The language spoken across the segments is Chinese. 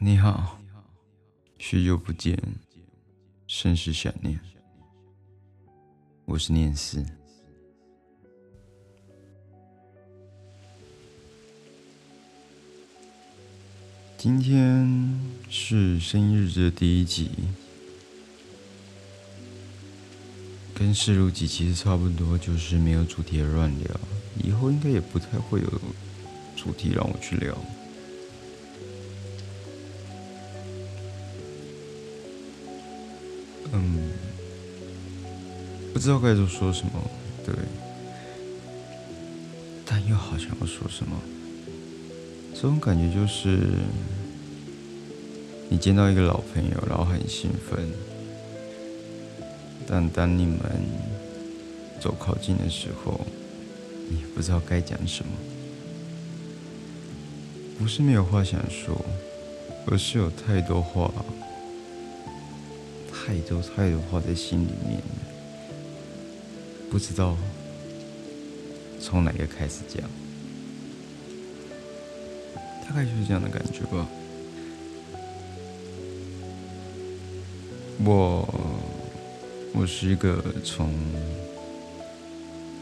你好，许久不见，甚是想念。我是念思。今天是声音日的第一集，跟试录集其实差不多，就是没有主题的乱聊。以后应该也不太会有主题让我去聊。嗯，不知道该说什么，对，但又好像要说什么。这种感觉就是，你见到一个老朋友，然后很兴奋，但当你们走靠近的时候，你不知道该讲什么。不是没有话想说，而是有太多话。太多太多话在心里面，不知道从哪个开始讲，大概就是这样的感觉吧。我我是一个从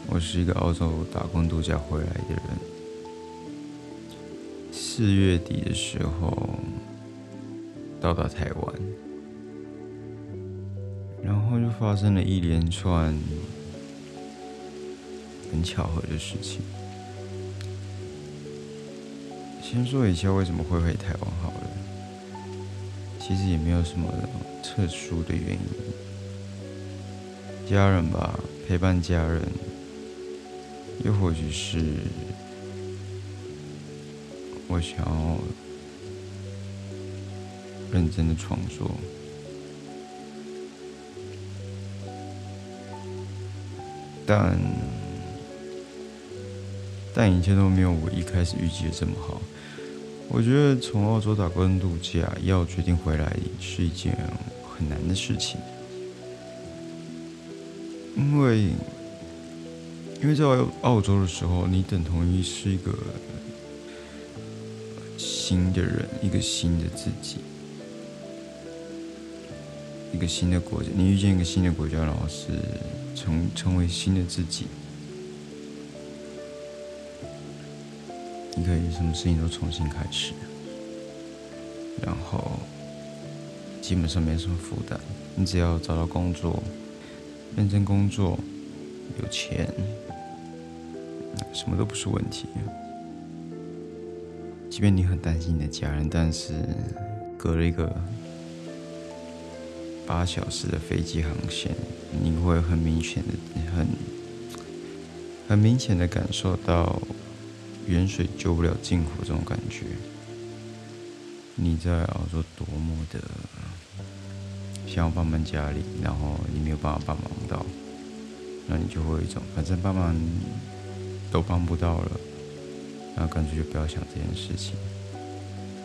我是一个澳洲打工度假回来的人，四月底的时候到达台湾。然后就发生了一连串很巧合的事情。先说一下为什么会回台湾好了，其实也没有什么特殊的原因，家人吧，陪伴家人，又或许是我想要认真的创作。但但一切都没有我一开始预计的这么好。我觉得从澳洲打工度假要决定回来是一件很难的事情，因为因为在澳洲的时候，你等同于是一个新的人，一个新的自己，一个新的国家。你遇见一个新的国家，然后是。成成为新的自己，你可以什么事情都重新开始，然后基本上没什么负担。你只要找到工作，认真工作，有钱，什么都不是问题。即便你很担心你的家人，但是隔了一个。八小时的飞机航线，你会很明显的、很很明显的感受到远水救不了近火这种感觉。你在澳洲多么的想要帮忙家里，然后你没有办法帮忙到，那你就会有一种反正帮忙都帮不到了，那干脆就不要想这件事情。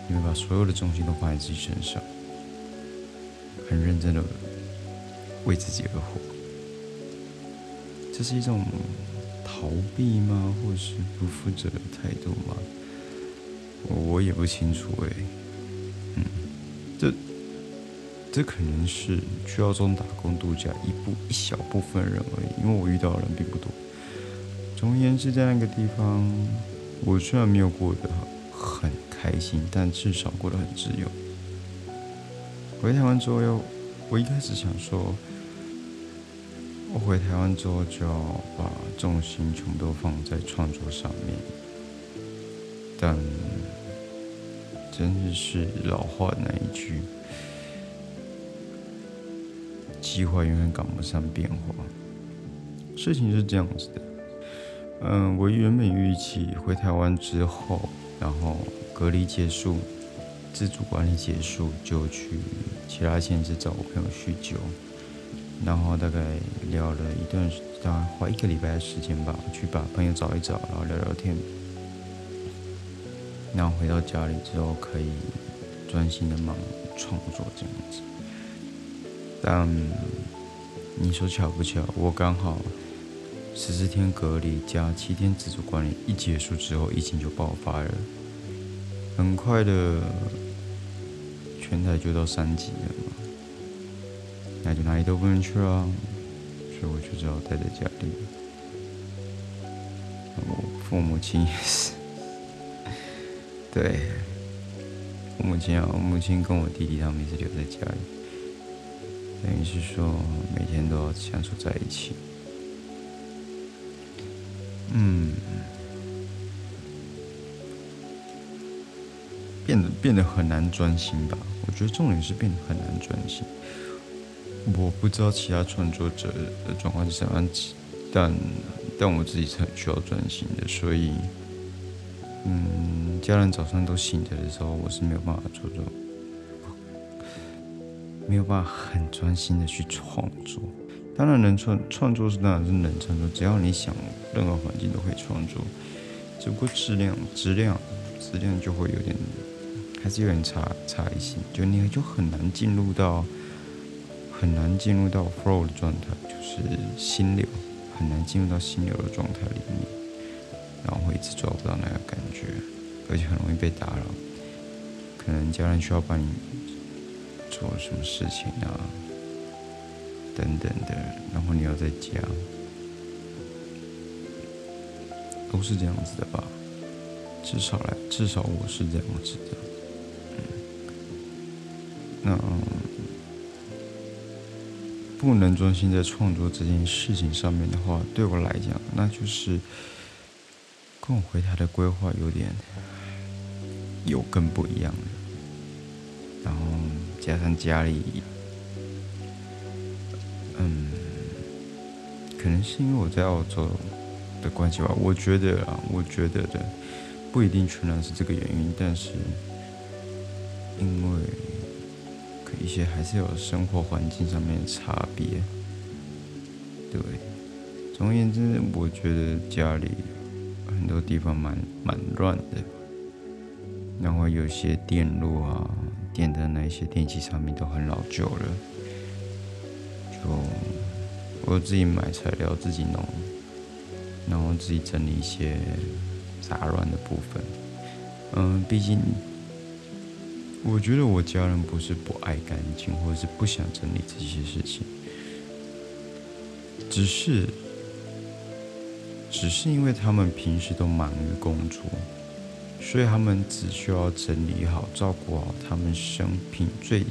你会把所有的重心都放在自己身上。很认真的为自己而活，这是一种逃避吗？或是不负责的态度吗？我也不清楚哎。嗯，这这可能是去澳洲打工度假一部一小部分人而已，因为我遇到的人并不多。总而言之，在那个地方，我虽然没有过得很开心，但至少过得很自由。回台湾之后，又我一开始想说，我回台湾之后就要把重心全部都放在创作上面，但真的是老话那一句，计划永远赶不上变化。事情是这样子的，嗯，我原本预期回台湾之后，然后隔离结束。自主管理结束，就去其他县市找我朋友叙旧，然后大概聊了一段，大概花一个礼拜的时间吧，去把朋友找一找，然后聊聊天，然后回到家里之后可以专心的忙创作这样子。但你说巧不巧，我刚好十四天隔离加七天自主管理一结束之后，疫情就爆发了。很快的，全台就到三级了嘛，那就哪里都不能去了，所以我就只好待在家里。我父母亲也是，对，我母亲啊，我母亲跟我弟弟他们也是留在家里，等于是说每天都要相处在一起。嗯。变得很难专心吧？我觉得重点是变得很难专心。我不知道其他创作者的状况是什么样，但但我自己是很需要专心的，所以，嗯，家人早上都醒着的时候，我是没有办法做这种，没有办法很专心的去创作。当然能创创作是当然是能创作，只要你想，任何环境都可以创作，只不过质量质量质量就会有点。还是有点差差异性，就你就很难进入到很难进入到 flow 的状态，就是心流，很难进入到心流的状态里面，然后会一直抓不到那个感觉，而且很容易被打扰，可能家人需要帮你做什么事情啊，等等的，然后你要在家，都是这样子的吧？至少来，至少我是这样子的。那不能专心在创作这件事情上面的话，对我来讲，那就是跟我回台的规划有点有更不一样了。然后加上家里，嗯，可能是因为我在澳洲的关系吧。我觉得啊，我觉得的不一定全然是这个原因，但是因为。一些还是有生活环境上面的差别，对。总而言之，我觉得家里很多地方蛮蛮乱的，然后有些电路啊、电的那些电器上面都很老旧了，就我自己买材料自己弄，然后自己整理一些杂乱的部分。嗯，毕竟。我觉得我家人不是不爱干净，或者是不想整理这些事情，只是，只是因为他们平时都忙于工作，所以他们只需要整理好、照顾好他们生平最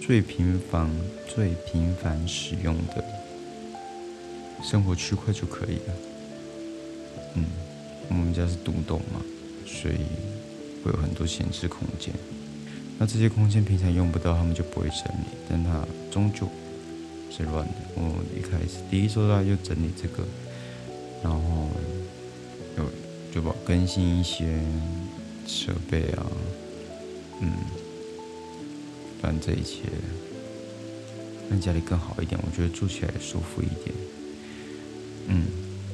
最平凡、最频繁使用的生活区块就可以了。嗯，我们家是独栋嘛，所以会有很多闲置空间。那这些空间平常用不到，他们就不会整理，但它终究是乱的。我一开始第一周他就整理这个，然后有就把更新一些设备啊，嗯，让这一切让家里更好一点，我觉得住起来舒服一点。嗯，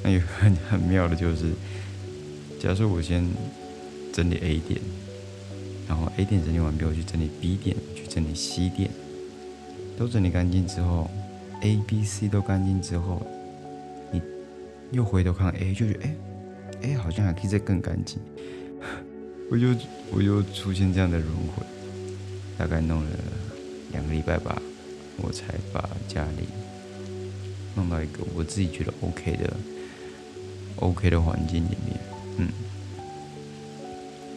那有很很妙的就是，假设我先整理 A 点。然后 A 点整理完毕，我去整理 B 点，去整理 C 点，都整理干净之后，A、B、C 都干净之后，你又回头看 A，就觉得哎，A 好像还可以再更干净，我就我又出现这样的轮回，大概弄了两个礼拜吧，我才把家里弄到一个我自己觉得 OK 的 OK 的环境里面，嗯。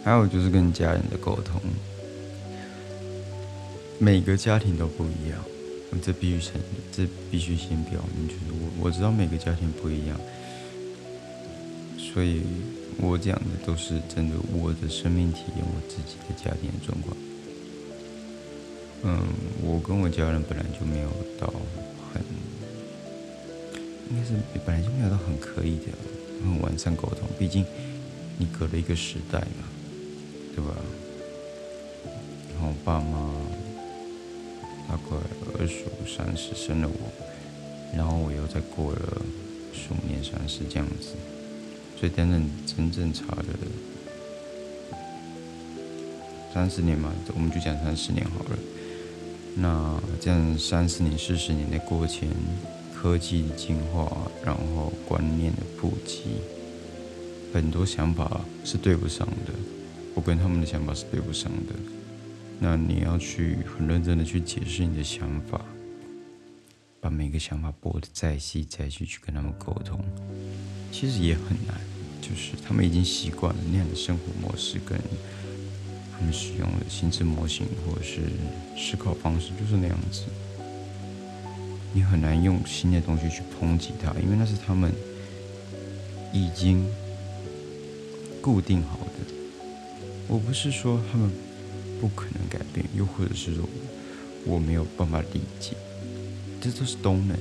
还有就是跟家人的沟通，每个家庭都不一样，这必须承认，这必须先表明，就是我我知道每个家庭不一样，所以我讲的都是针对我的生命体验，我自己的家庭状况。嗯，我跟我家人本来就没有到很，应该是本来就没有到很可以的很完善沟通，毕竟你隔了一个时代嘛。对吧？然后爸妈大概二十五、三十生了我，然后我又再过了十五年、三十这样子，所以真正真正差的三十年嘛，我们就讲三十年好了。那这样三十年、四十年的过程，科技的进化，然后观念的普及，很多想法是对不上的。我跟他们的想法是对不上的，那你要去很认真的去解释你的想法，把每个想法剥得再细再细去跟他们沟通，其实也很难。就是他们已经习惯了那样的生活模式，跟他们使用的心智模型或者是思考方式就是那样子。你很难用新的东西去抨击他，因为那是他们已经固定好的。我不是说他们不可能改变，又或者是说我没有办法理解，这都是都能的。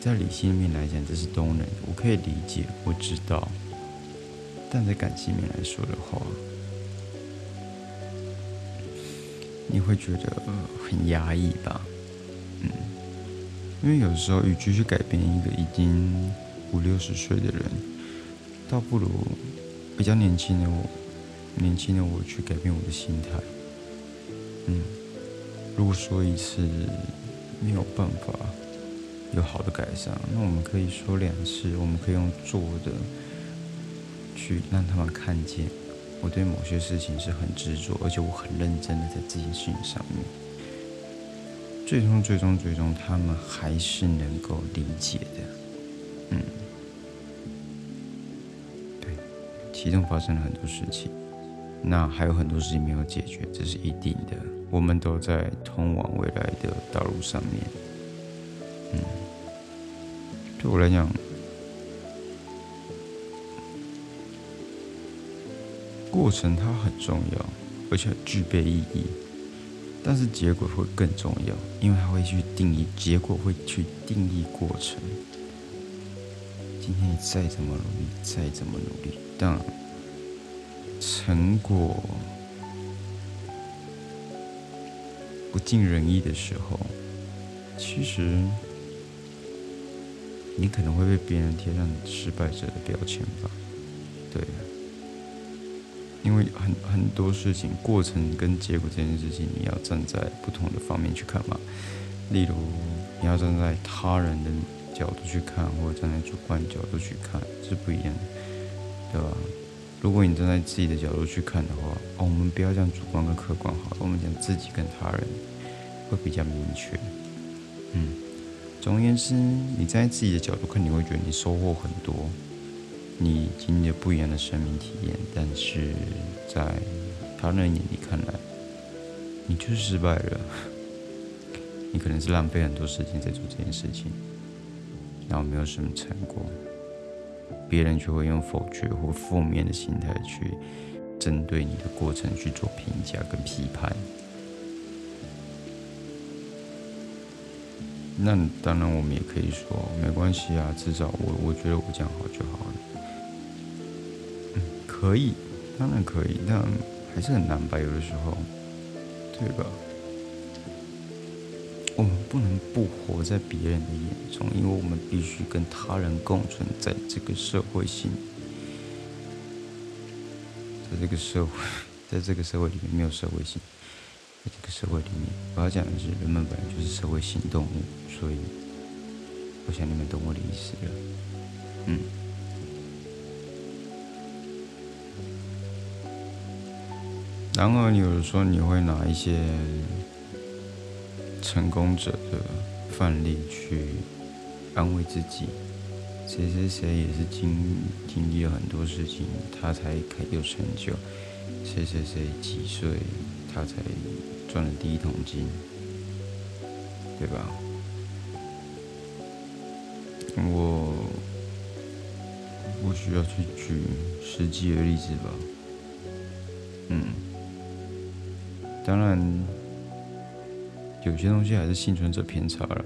在理性面来讲，这是都能，我可以理解，我知道。但在感性面来说的话，你会觉得很压抑吧？嗯，因为有时候与其去改变一个已经五六十岁的人，倒不如比较年轻的我。年轻的我去改变我的心态，嗯，如果说一次没有办法有好的改善，那我们可以说两次，我们可以用做的去让他们看见我对某些事情是很执着，而且我很认真的在这件事情上面。最终，最终，最终，他们还是能够理解的，嗯，对，其中发生了很多事情。那还有很多事情没有解决，这是一定的。我们都在通往未来的道路上面。嗯，对我来讲，过程它很重要，而且具备意义。但是结果会更重要，因为它会去定义结果，会去定义过程。今天你再怎么努力，再怎么努力，但成果不尽人意的时候，其实你可能会被别人贴上失败者的标签吧？对，因为很很多事情，过程跟结果这件事情，你要站在不同的方面去看嘛。例如，你要站在他人的角度去看，或者站在主观角度去看，是不一样的，对吧？如果你站在自己的角度去看的话，哦，我们不要讲主观跟客观好了，我们讲自己跟他人会比较明确。嗯，总而言之，你站在自己的角度看，你会觉得你收获很多，你经历了不一样的生命体验。但是在他人眼里看来，你就是失败了，你可能是浪费很多时间在做这件事情，然后没有什么成果。别人就会用否决或负面的心态去针对你的过程去做评价跟批判。那当然，我们也可以说没关系啊，至少我我觉得我这样好就好了。嗯，可以，当然可以，但还是很难吧，有的时候，对吧？我们不能不活在别人的眼中，因为我们必须跟他人共存在这个社会性，在这个社会，在这个社会里面没有社会性，在这个社会里面，我要讲的是，人们本来就是社会性动物，所以，我想你们懂我的意思了，嗯。然而，有时候你会拿一些。成功者的范例去安慰自己，谁谁谁也是经经历了很多事情，他才可以有成就。谁谁谁几岁，他才赚了第一桶金，对吧？我不需要去举实际的例子吧？嗯，当然。有些东西还是幸存者偏差了，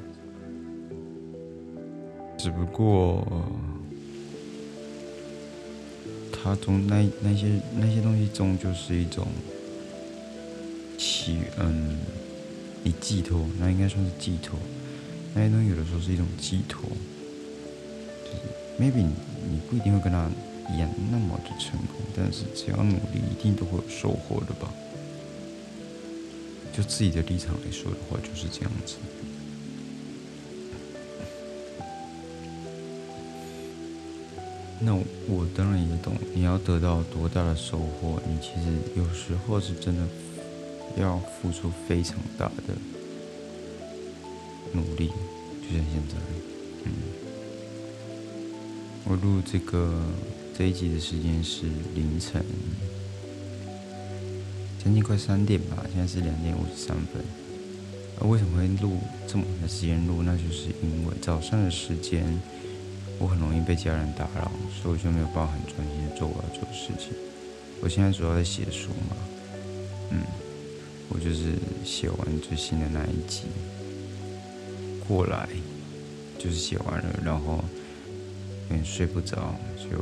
只不过它中那那些那些东西终究是一种起嗯，你寄托，那应该算是寄托。那些东西有的时候是一种寄托，maybe 你你不一定会跟他一样那么的成功，但是只要努力，一定都会有收获的吧。就自己的立场来说的话，就是这样子。那我当然也懂，你要得到多大的收获，你其实有时候是真的要付出非常大的努力，就像现在，嗯，我录这个这一集的时间是凌晨将近快三点吧，现在是两点五十三分。那为什么会录这么的时间录？那就是因为早上的时间我很容易被家人打扰，所以我就没有办法很专心的做我要做的事情。我现在主要在写书嘛，嗯，我就是写完最新的那一集过来，就是写完了，然后有点睡不着，就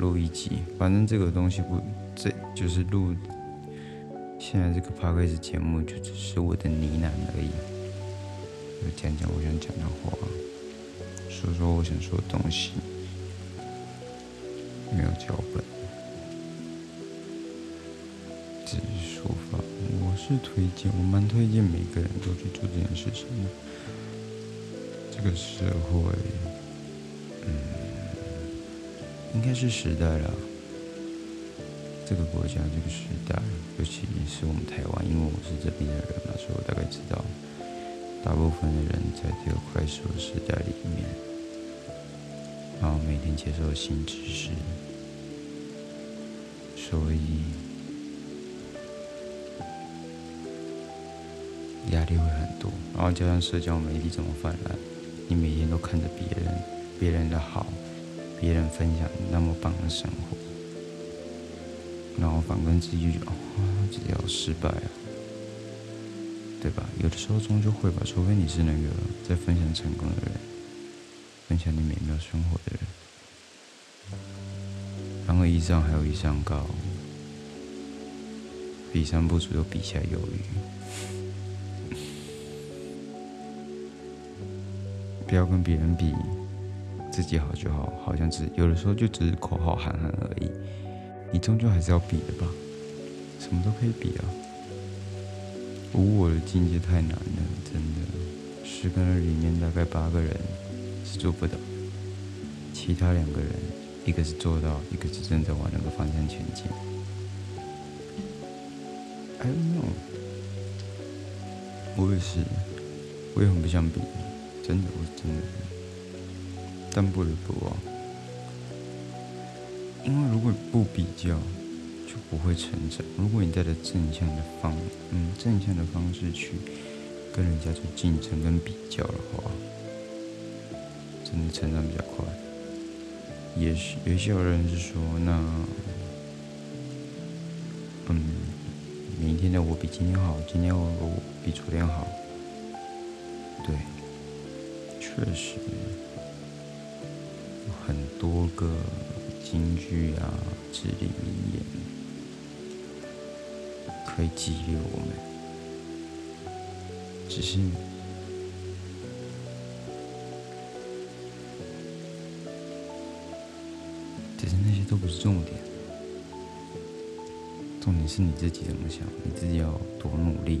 录一集。反正这个东西不，这就是录。现在这个 p o d c a s 节目就只是我的呢喃而已，就讲讲我想讲的话，说说我想说的东西，没有脚本，只是说法。我是推荐，我蛮推荐每个人都去做这件事情的。这个社会，嗯，应该是时代了。这个国家，这个时代，尤其是我们台湾，因为我是这边的人嘛，所以我大概知道，大部分的人在这个快速的时代里面，然后每天接受新知识，所以压力会很多。然后加上社交媒体这么泛滥，你每天都看着别人，别人的好，别人分享那么棒的生活。然后反观自己就觉得，哇，自己好失败啊，对吧？有的时候终究会吧，除非你是那个在分享成功的人，分享你美妙生活的人。然后以上还有以上高，比上不足又比下有余，不要跟别人比，自己好就好，好像只有的时候就只是口号喊喊而已。你终究还是要比的吧，什么都可以比啊。无我的境界太难了，真的。十个人里面大概八个人是做不到，其他两个人，一个是做到，一个是正在往那个方向前进。I don't know，我也是，我也很不想比，真的，我真的，但不得不啊。因为如果不比较，就不会成长。如果你带着正向的方，嗯，正向的方式去跟人家做竞争跟比较的话，真的成长比较快。也许有些有人是说，那，嗯，明天的我比今天好，今天我比昨天好。对，确实有很多个。京剧啊，至理名言，可以激励我们。只是，只是那些都不是重点。重点是你自己怎么想，你自己要多努力，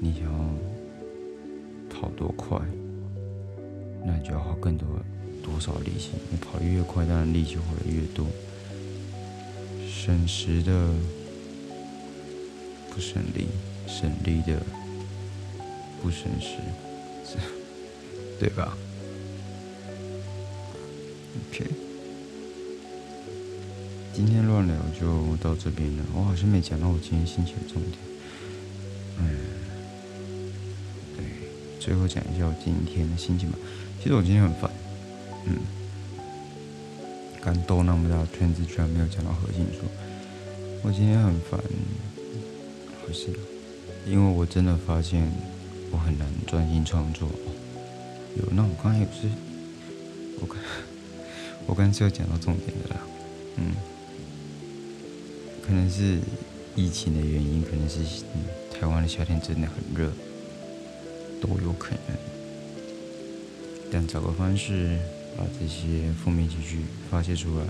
你想要跑多快，那你就要花更多。多少力气？你跑越快，当然力气花的越多。省时的不省力，省力的不省时，对吧？OK，今天乱聊就到这边了。我好像没讲到我今天心情的重点。嗯，对，最后讲一下我今天的心情吧。其实我今天很烦。嗯，刚兜那么大圈子，居然没有讲到核心说。我今天很烦，好是，因为我真的发现我很难专心创作。有，那我刚才有是，我刚 我刚才是要讲到重点的啦。嗯，可能是疫情的原因，可能是台湾的夏天真的很热，都有可能。但找个方式。把这些负面情绪发泄出来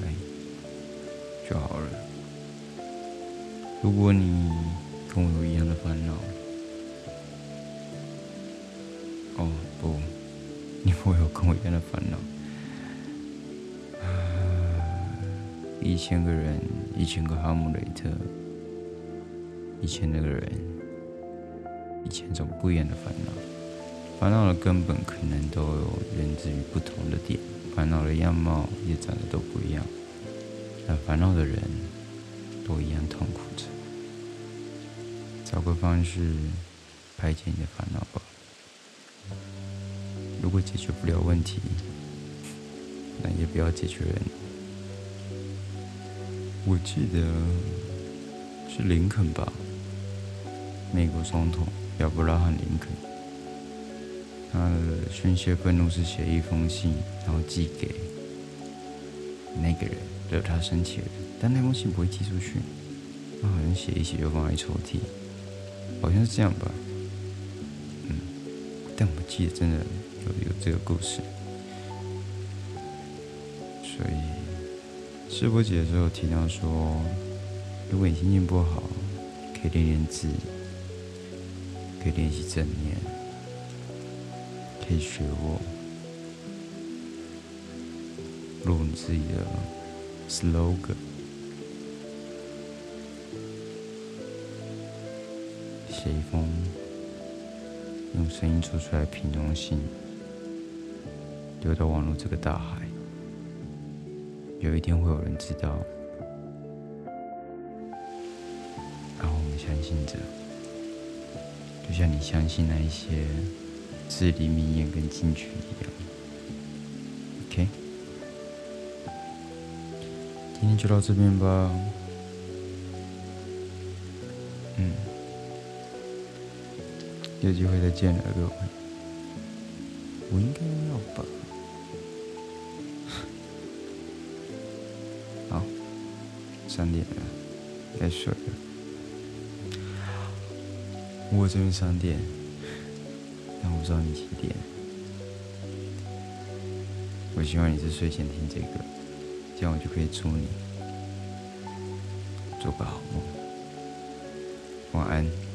就好了。如果你跟我有一样的烦恼，哦不，你不会有跟我一样的烦恼。一千个人，一千个哈姆雷特，以前那个人，以前种不一样的烦恼，烦恼的根本可能都有源自于不同的点，烦恼的样貌也长得都不一样，但烦恼的人都一样痛苦着。找个方式排解你的烦恼吧。如果解决不了问题，那也不要解决人。我记得是林肯吧，美国总统亚伯拉罕·林肯，他的宣泄愤怒是写一封信，然后寄给那个人惹他生气的人，但那封信不会寄出去，他好像写一写就放在抽屉，好像是这样吧。嗯，但我记得真的有有这个故事，所以。师伯姐的时候提到说，如果你心情不好，可以练练字，可以练习正念，可以学我录你自己的 slogan，写一封用声音做出来的平庸信，丢到网络这个大海。有一天会有人知道，然后我们相信着，就像你相信那一些至理名言跟金句一样。OK，今天就到这边吧。嗯，有机会再见了，各位。我应该要吧。好。三点了，该睡了。我这边三点，我不知道你几点。我希望你是睡前听这个，这样我就可以祝你做个好梦。晚安。